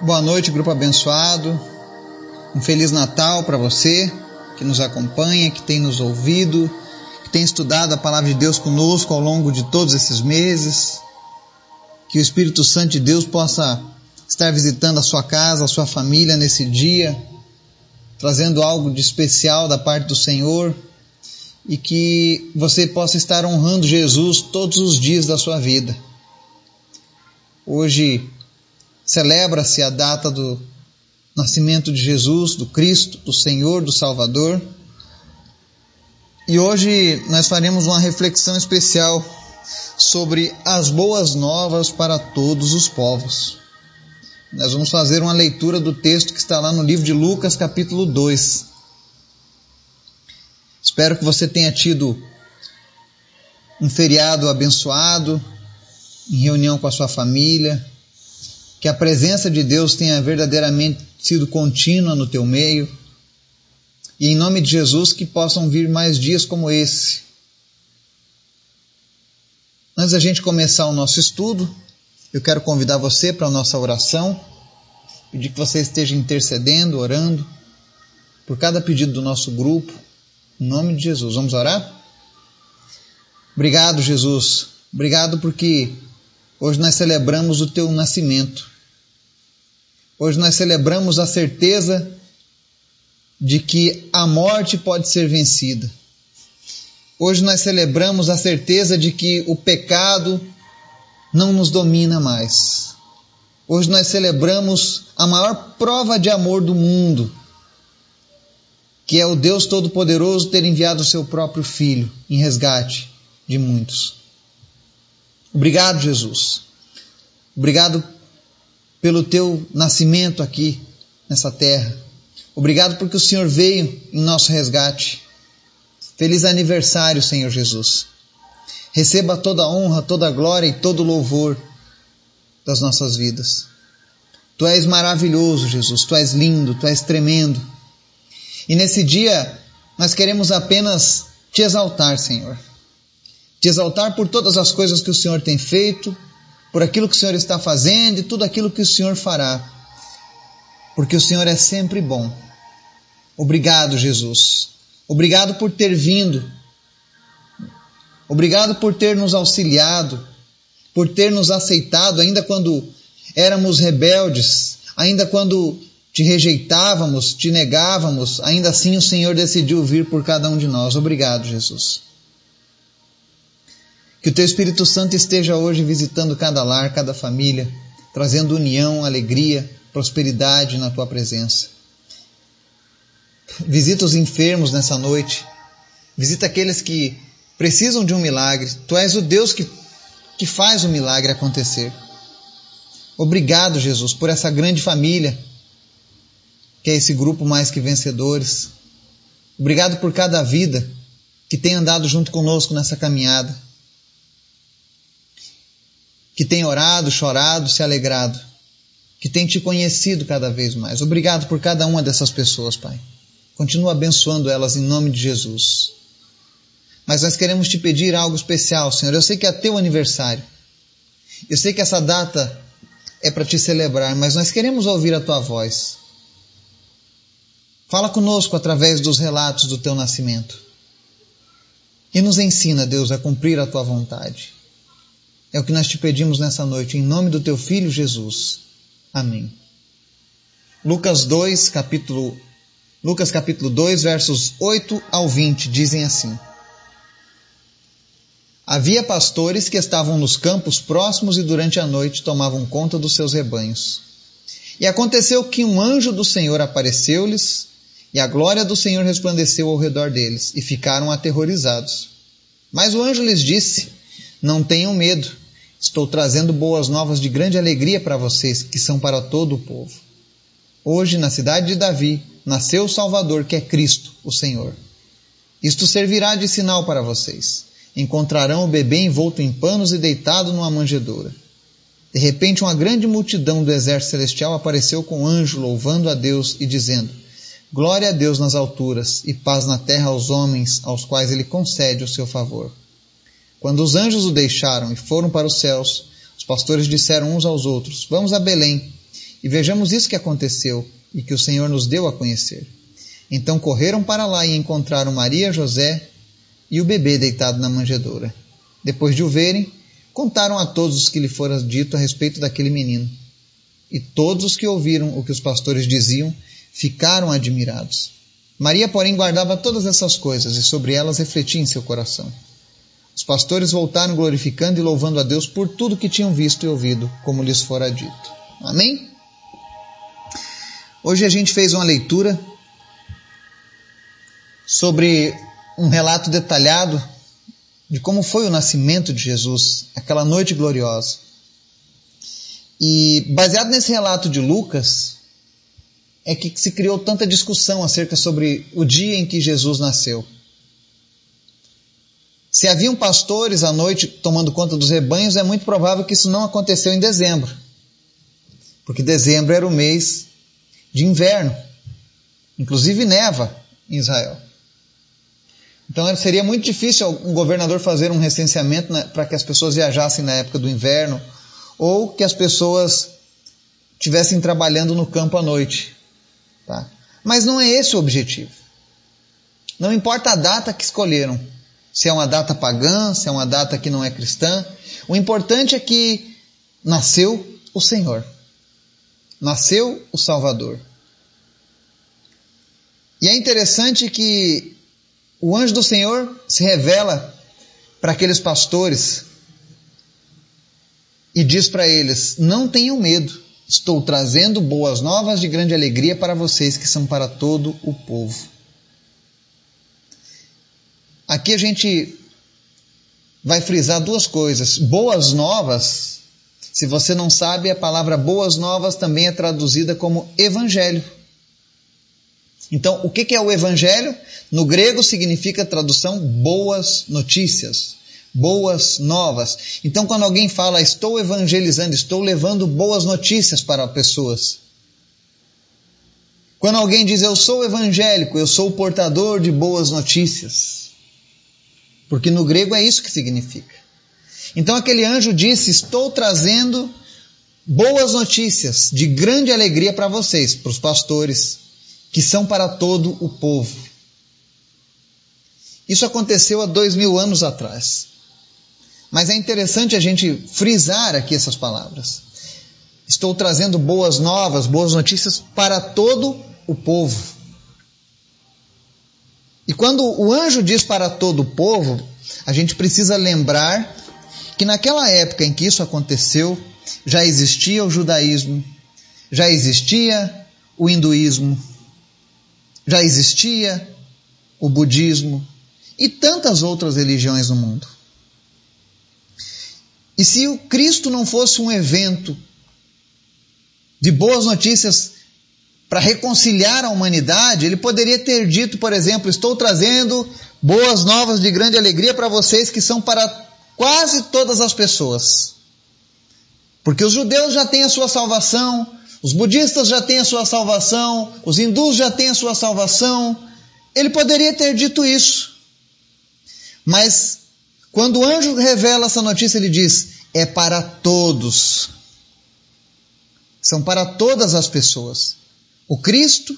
Boa noite, grupo abençoado. Um feliz Natal para você que nos acompanha, que tem nos ouvido, que tem estudado a palavra de Deus conosco ao longo de todos esses meses. Que o Espírito Santo de Deus possa estar visitando a sua casa, a sua família nesse dia, trazendo algo de especial da parte do Senhor e que você possa estar honrando Jesus todos os dias da sua vida. Hoje celebra-se a data do nascimento de Jesus, do Cristo, do Senhor, do Salvador. E hoje nós faremos uma reflexão especial sobre as boas novas para todos os povos. Nós vamos fazer uma leitura do texto que está lá no livro de Lucas, capítulo 2. Espero que você tenha tido um feriado abençoado, em reunião com a sua família, que a presença de Deus tenha verdadeiramente sido contínua no teu meio. E em nome de Jesus que possam vir mais dias como esse. Antes da gente começar o nosso estudo, eu quero convidar você para a nossa oração, pedir que você esteja intercedendo, orando por cada pedido do nosso grupo, em nome de Jesus. Vamos orar? Obrigado, Jesus. Obrigado porque hoje nós celebramos o teu nascimento. Hoje nós celebramos a certeza de que a morte pode ser vencida. Hoje nós celebramos a certeza de que o pecado não nos domina mais. Hoje nós celebramos a maior prova de amor do mundo, que é o Deus Todo-Poderoso ter enviado o seu próprio Filho em resgate de muitos. Obrigado, Jesus. Obrigado pelo teu nascimento aqui nessa terra. Obrigado porque o Senhor veio em nosso resgate. Feliz aniversário, Senhor Jesus. Receba toda a honra, toda a glória e todo o louvor das nossas vidas. Tu és maravilhoso, Jesus. Tu és lindo, tu és tremendo. E nesse dia nós queremos apenas te exaltar, Senhor. Te exaltar por todas as coisas que o Senhor tem feito, por aquilo que o Senhor está fazendo e tudo aquilo que o Senhor fará. Porque o Senhor é sempre bom. Obrigado, Jesus. Obrigado por ter vindo. Obrigado por ter nos auxiliado, por ter nos aceitado, ainda quando éramos rebeldes, ainda quando te rejeitávamos, te negávamos, ainda assim o Senhor decidiu vir por cada um de nós. Obrigado, Jesus. Que o Teu Espírito Santo esteja hoje visitando cada lar, cada família, trazendo união, alegria, prosperidade na Tua presença. Visita os enfermos nessa noite. Visita aqueles que precisam de um milagre. Tu és o Deus que, que faz o milagre acontecer. Obrigado, Jesus, por essa grande família, que é esse grupo mais que vencedores. Obrigado por cada vida que tem andado junto conosco nessa caminhada. Que tem orado, chorado, se alegrado. Que tem te conhecido cada vez mais. Obrigado por cada uma dessas pessoas, Pai. Continua abençoando elas em nome de Jesus. Mas nós queremos te pedir algo especial, Senhor. Eu sei que é teu aniversário. Eu sei que essa data é para te celebrar, mas nós queremos ouvir a tua voz. Fala conosco através dos relatos do teu nascimento. E nos ensina, Deus, a cumprir a tua vontade. É o que nós te pedimos nessa noite, em nome do teu filho Jesus. Amém. Lucas 2, capítulo Lucas capítulo 2, versos 8 ao 20 dizem assim: Havia pastores que estavam nos campos próximos e durante a noite tomavam conta dos seus rebanhos. E aconteceu que um anjo do Senhor apareceu-lhes, e a glória do Senhor resplandeceu ao redor deles, e ficaram aterrorizados. Mas o anjo lhes disse: Não tenham medo, estou trazendo boas novas de grande alegria para vocês, que são para todo o povo. Hoje, na cidade de Davi, nasceu o Salvador, que é Cristo, o Senhor. Isto servirá de sinal para vocês. Encontrarão o bebê envolto em panos e deitado numa manjedoura. De repente, uma grande multidão do exército celestial apareceu com um anjo, louvando a Deus e dizendo: Glória a Deus nas alturas e paz na terra aos homens aos quais ele concede o seu favor. Quando os anjos o deixaram e foram para os céus, os pastores disseram uns aos outros: Vamos a Belém e vejamos isso que aconteceu e que o Senhor nos deu a conhecer. Então correram para lá e encontraram Maria, José e o bebê deitado na manjedoura. Depois de o verem, contaram a todos os que lhe fora dito a respeito daquele menino. E todos os que ouviram o que os pastores diziam ficaram admirados. Maria, porém, guardava todas essas coisas e sobre elas refletia em seu coração. Os pastores voltaram glorificando e louvando a Deus por tudo que tinham visto e ouvido, como lhes fora dito. Amém? Hoje a gente fez uma leitura sobre um relato detalhado de como foi o nascimento de Jesus, aquela noite gloriosa. E baseado nesse relato de Lucas, é que se criou tanta discussão acerca sobre o dia em que Jesus nasceu. Se haviam pastores à noite tomando conta dos rebanhos, é muito provável que isso não aconteceu em dezembro, porque dezembro era o mês de inverno, inclusive neva em Israel. Então seria muito difícil um governador fazer um recenseamento para que as pessoas viajassem na época do inverno ou que as pessoas estivessem trabalhando no campo à noite. Tá? Mas não é esse o objetivo. Não importa a data que escolheram, se é uma data pagã, se é uma data que não é cristã, o importante é que nasceu o Senhor, nasceu o Salvador. E é interessante que o anjo do Senhor se revela para aqueles pastores e diz para eles: Não tenham medo, estou trazendo boas novas de grande alegria para vocês que são para todo o povo. Aqui a gente vai frisar duas coisas. Boas novas, se você não sabe, a palavra boas novas também é traduzida como evangelho. Então, o que é o evangelho? No grego significa tradução boas notícias, boas novas. Então, quando alguém fala estou evangelizando, estou levando boas notícias para pessoas. Quando alguém diz eu sou evangélico, eu sou o portador de boas notícias. Porque no grego é isso que significa. Então aquele anjo disse: Estou trazendo boas notícias de grande alegria para vocês, para os pastores, que são para todo o povo. Isso aconteceu há dois mil anos atrás. Mas é interessante a gente frisar aqui essas palavras. Estou trazendo boas novas, boas notícias para todo o povo. E quando o anjo diz para todo o povo, a gente precisa lembrar que naquela época em que isso aconteceu, já existia o judaísmo, já existia o hinduísmo, já existia o budismo e tantas outras religiões no mundo. E se o Cristo não fosse um evento de boas notícias para reconciliar a humanidade, ele poderia ter dito, por exemplo, estou trazendo boas novas de grande alegria para vocês que são para quase todas as pessoas. Porque os judeus já têm a sua salvação, os budistas já têm a sua salvação, os hindus já têm a sua salvação. Ele poderia ter dito isso. Mas quando o anjo revela essa notícia, ele diz: é para todos. São para todas as pessoas. O Cristo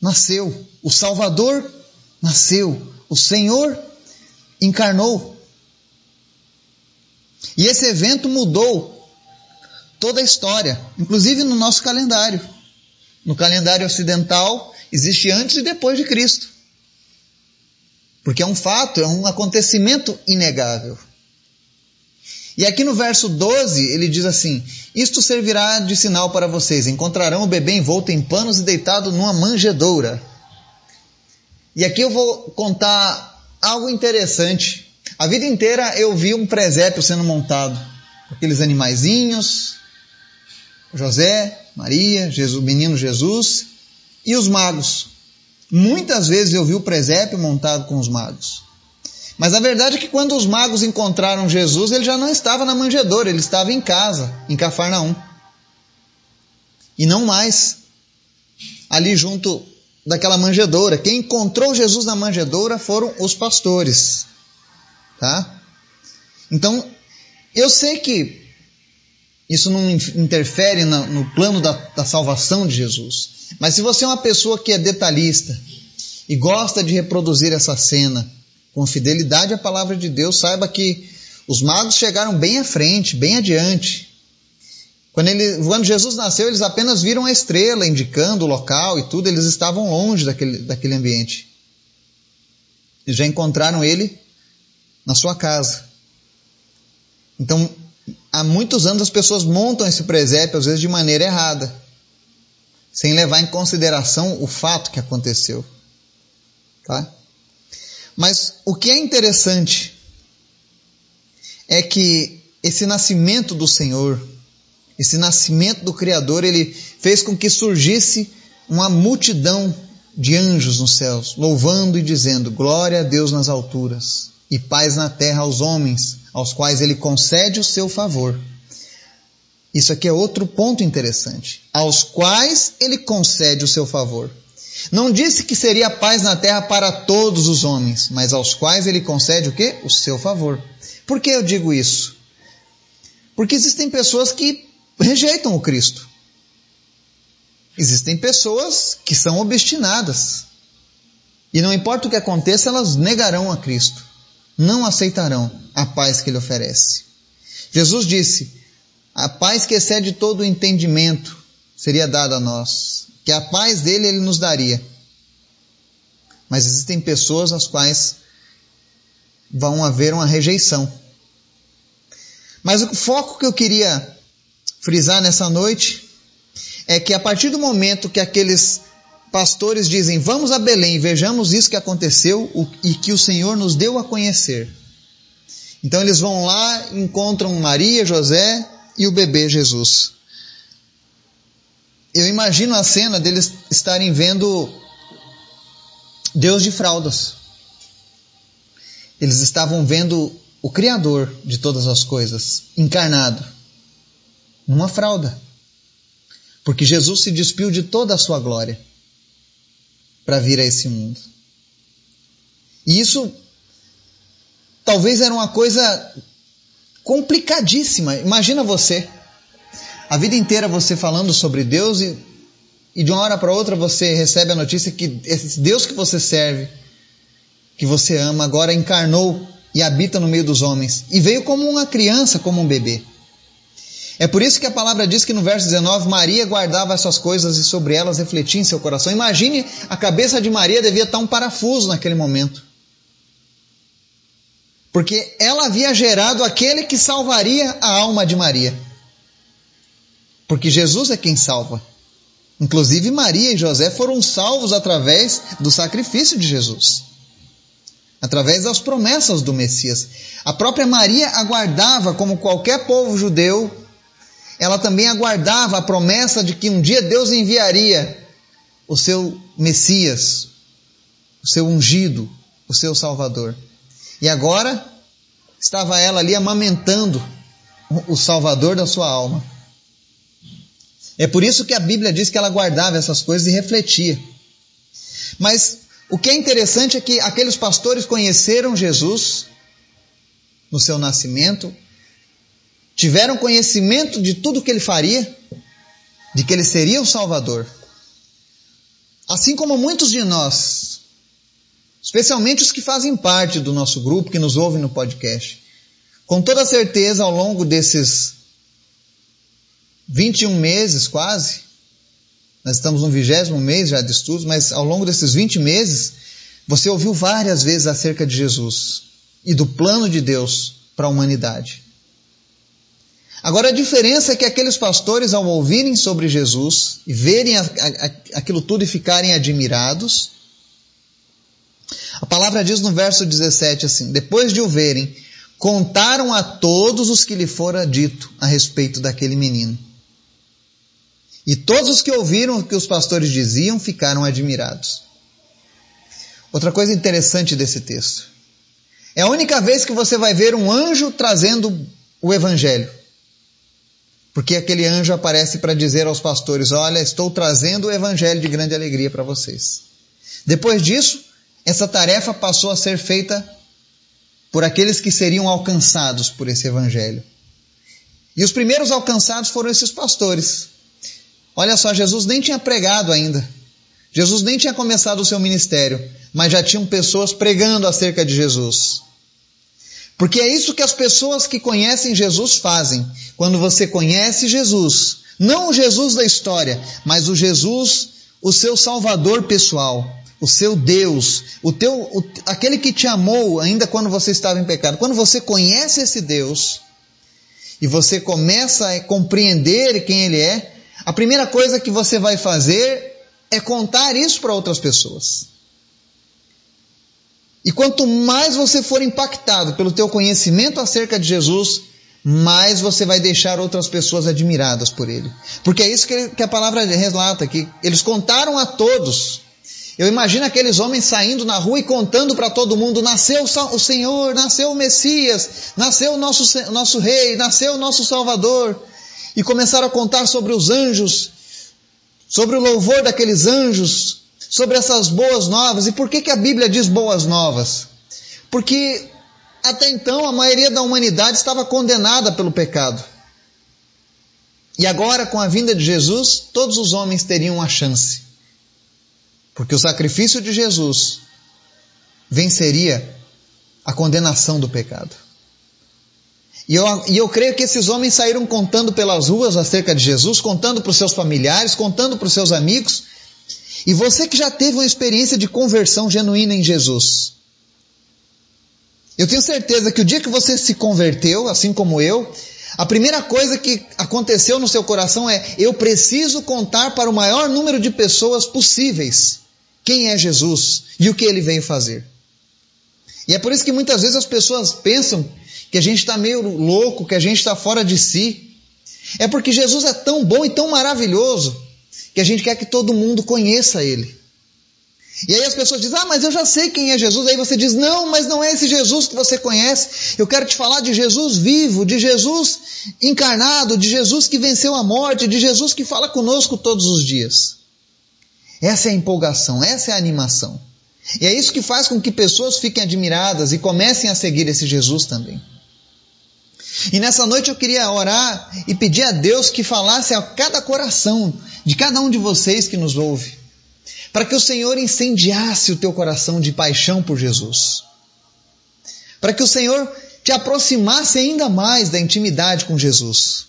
nasceu, o Salvador nasceu, o Senhor encarnou. E esse evento mudou toda a história, inclusive no nosso calendário. No calendário ocidental existe antes e depois de Cristo. Porque é um fato, é um acontecimento inegável. E aqui no verso 12 ele diz assim: Isto servirá de sinal para vocês: encontrarão o bebê envolto em panos e deitado numa manjedoura. E aqui eu vou contar algo interessante. A vida inteira eu vi um presépio sendo montado, aqueles animaizinhos, José, Maria, Jesus, menino Jesus e os magos. Muitas vezes eu vi o presépio montado com os magos. Mas a verdade é que quando os magos encontraram Jesus, ele já não estava na manjedoura, ele estava em casa, em Cafarnaum. E não mais ali junto daquela manjedoura. Quem encontrou Jesus na manjedoura foram os pastores. Tá? Então, eu sei que Isso não interfere no, no plano da, da salvação de Jesus. Mas se você é uma pessoa que é detalhista e gosta de reproduzir essa cena com fidelidade à palavra de Deus, saiba que os magos chegaram bem à frente, bem adiante. Quando, ele, quando Jesus nasceu, eles apenas viram a estrela indicando o local e tudo, eles estavam longe daquele, daquele ambiente. Eles já encontraram ele na sua casa. Então, há muitos anos as pessoas montam esse presépio, às vezes de maneira errada, sem levar em consideração o fato que aconteceu. Tá? Mas o que é interessante é que esse nascimento do Senhor, esse nascimento do Criador, ele fez com que surgisse uma multidão de anjos nos céus, louvando e dizendo: Glória a Deus nas alturas e paz na terra aos homens, aos quais ele concede o seu favor. Isso aqui é outro ponto interessante. Aos quais ele concede o seu favor. Não disse que seria paz na terra para todos os homens, mas aos quais ele concede o quê? O seu favor. Por que eu digo isso? Porque existem pessoas que rejeitam o Cristo. Existem pessoas que são obstinadas. E não importa o que aconteça, elas negarão a Cristo. Não aceitarão a paz que ele oferece. Jesus disse: A paz que excede todo o entendimento seria dada a nós, que a paz dele ele nos daria. Mas existem pessoas às quais vão haver uma rejeição. Mas o foco que eu queria frisar nessa noite é que a partir do momento que aqueles pastores dizem: Vamos a Belém, vejamos isso que aconteceu e que o Senhor nos deu a conhecer. Então eles vão lá, encontram Maria, José e o bebê Jesus. Eu imagino a cena deles estarem vendo Deus de fraldas. Eles estavam vendo o Criador de todas as coisas encarnado numa fralda. Porque Jesus se despiu de toda a sua glória para vir a esse mundo. E isso talvez era uma coisa complicadíssima. Imagina você, a vida inteira você falando sobre Deus e, e de uma hora para outra você recebe a notícia que esse Deus que você serve, que você ama, agora encarnou e habita no meio dos homens. E veio como uma criança, como um bebê. É por isso que a palavra diz que no verso 19, Maria guardava essas coisas e sobre elas refletia em seu coração. Imagine, a cabeça de Maria devia estar um parafuso naquele momento. Porque ela havia gerado aquele que salvaria a alma de Maria. Porque Jesus é quem salva. Inclusive Maria e José foram salvos através do sacrifício de Jesus. Através das promessas do Messias. A própria Maria aguardava, como qualquer povo judeu, ela também aguardava a promessa de que um dia Deus enviaria o seu Messias, o seu ungido, o seu Salvador. E agora estava ela ali amamentando o Salvador da sua alma. É por isso que a Bíblia diz que ela guardava essas coisas e refletia. Mas o que é interessante é que aqueles pastores conheceram Jesus no seu nascimento, tiveram conhecimento de tudo que ele faria, de que ele seria o Salvador. Assim como muitos de nós, especialmente os que fazem parte do nosso grupo, que nos ouvem no podcast, com toda certeza ao longo desses 21 meses quase, nós estamos no vigésimo mês já de estudos, mas ao longo desses 20 meses, você ouviu várias vezes acerca de Jesus e do plano de Deus para a humanidade. Agora, a diferença é que aqueles pastores, ao ouvirem sobre Jesus e verem a, a, aquilo tudo e ficarem admirados, a palavra diz no verso 17 assim: depois de o verem, contaram a todos os que lhe fora dito a respeito daquele menino. E todos os que ouviram o que os pastores diziam ficaram admirados. Outra coisa interessante desse texto. É a única vez que você vai ver um anjo trazendo o evangelho. Porque aquele anjo aparece para dizer aos pastores: Olha, estou trazendo o evangelho de grande alegria para vocês. Depois disso, essa tarefa passou a ser feita por aqueles que seriam alcançados por esse evangelho. E os primeiros alcançados foram esses pastores. Olha só, Jesus nem tinha pregado ainda. Jesus nem tinha começado o seu ministério, mas já tinham pessoas pregando acerca de Jesus. Porque é isso que as pessoas que conhecem Jesus fazem. Quando você conhece Jesus, não o Jesus da história, mas o Jesus, o seu Salvador pessoal, o seu Deus, o teu, o, aquele que te amou ainda quando você estava em pecado. Quando você conhece esse Deus e você começa a compreender quem Ele é, a primeira coisa que você vai fazer é contar isso para outras pessoas. E quanto mais você for impactado pelo teu conhecimento acerca de Jesus, mais você vai deixar outras pessoas admiradas por ele. Porque é isso que, a palavra relata, que eles contaram a todos. Eu imagino aqueles homens saindo na rua e contando para todo mundo: nasceu o Senhor, nasceu o Messias, nasceu o nosso, nosso Rei, nasceu o nosso Salvador. E começaram a contar sobre os anjos sobre o louvor daqueles anjos, sobre essas boas novas. E por que, que a Bíblia diz boas novas? Porque até então a maioria da humanidade estava condenada pelo pecado. E agora, com a vinda de Jesus, todos os homens teriam a chance. Porque o sacrifício de Jesus venceria a condenação do pecado. E eu, e eu creio que esses homens saíram contando pelas ruas acerca de Jesus, contando para os seus familiares, contando para os seus amigos. E você que já teve uma experiência de conversão genuína em Jesus, eu tenho certeza que o dia que você se converteu, assim como eu, a primeira coisa que aconteceu no seu coração é: eu preciso contar para o maior número de pessoas possíveis quem é Jesus e o que ele veio fazer. E é por isso que muitas vezes as pessoas pensam que a gente está meio louco, que a gente está fora de si. É porque Jesus é tão bom e tão maravilhoso que a gente quer que todo mundo conheça Ele. E aí as pessoas dizem, ah, mas eu já sei quem é Jesus. Aí você diz, não, mas não é esse Jesus que você conhece. Eu quero te falar de Jesus vivo, de Jesus encarnado, de Jesus que venceu a morte, de Jesus que fala conosco todos os dias. Essa é a empolgação, essa é a animação. E é isso que faz com que pessoas fiquem admiradas e comecem a seguir esse Jesus também. E nessa noite eu queria orar e pedir a Deus que falasse a cada coração de cada um de vocês que nos ouve, para que o Senhor incendiasse o teu coração de paixão por Jesus, para que o Senhor te aproximasse ainda mais da intimidade com Jesus,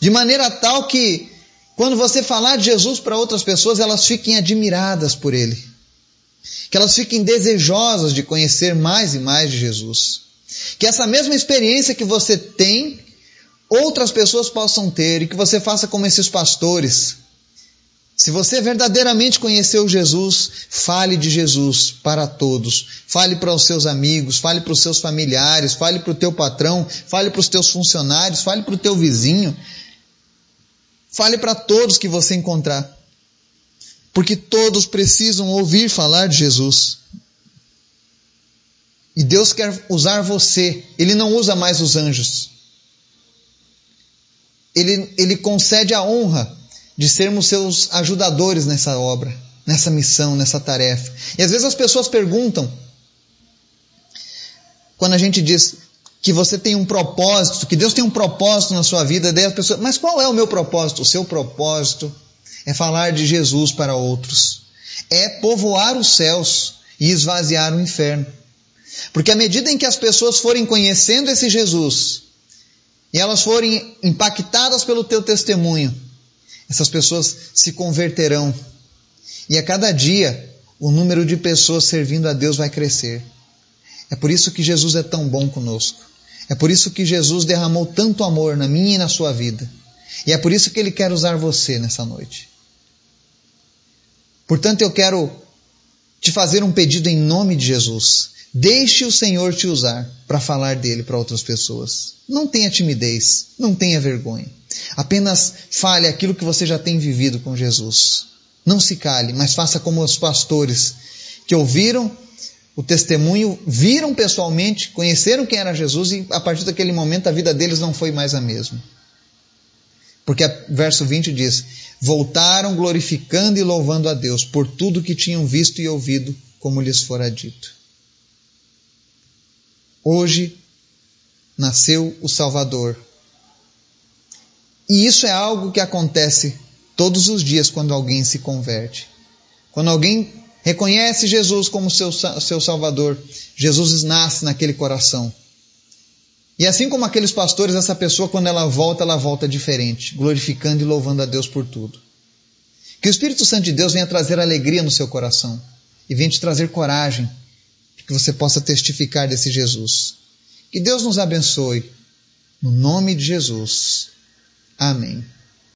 de maneira tal que quando você falar de Jesus para outras pessoas, elas fiquem admiradas por Ele, que elas fiquem desejosas de conhecer mais e mais de Jesus. Que essa mesma experiência que você tem, outras pessoas possam ter e que você faça como esses pastores. Se você verdadeiramente conheceu Jesus, fale de Jesus para todos. Fale para os seus amigos, fale para os seus familiares, fale para o teu patrão, fale para os teus funcionários, fale para o teu vizinho. Fale para todos que você encontrar. Porque todos precisam ouvir falar de Jesus. E Deus quer usar você. Ele não usa mais os anjos. Ele, ele concede a honra de sermos seus ajudadores nessa obra, nessa missão, nessa tarefa. E às vezes as pessoas perguntam, quando a gente diz que você tem um propósito, que Deus tem um propósito na sua vida, daí as pessoas, mas qual é o meu propósito? O seu propósito é falar de Jesus para outros, é povoar os céus e esvaziar o inferno. Porque à medida em que as pessoas forem conhecendo esse Jesus e elas forem impactadas pelo teu testemunho, essas pessoas se converterão. E a cada dia o número de pessoas servindo a Deus vai crescer. É por isso que Jesus é tão bom conosco. É por isso que Jesus derramou tanto amor na minha e na sua vida. E é por isso que Ele quer usar você nessa noite. Portanto, eu quero te fazer um pedido em nome de Jesus. Deixe o Senhor te usar para falar dele para outras pessoas. Não tenha timidez, não tenha vergonha. Apenas fale aquilo que você já tem vivido com Jesus. Não se cale, mas faça como os pastores que ouviram o testemunho, viram pessoalmente, conheceram quem era Jesus e a partir daquele momento a vida deles não foi mais a mesma. Porque verso 20 diz: Voltaram glorificando e louvando a Deus por tudo que tinham visto e ouvido, como lhes fora dito. Hoje nasceu o Salvador. E isso é algo que acontece todos os dias quando alguém se converte. Quando alguém reconhece Jesus como seu, seu Salvador, Jesus nasce naquele coração. E assim como aqueles pastores, essa pessoa, quando ela volta, ela volta diferente, glorificando e louvando a Deus por tudo. Que o Espírito Santo de Deus venha trazer alegria no seu coração e venha te trazer coragem, que você possa testificar desse Jesus. Que Deus nos abençoe. No nome de Jesus. Amém.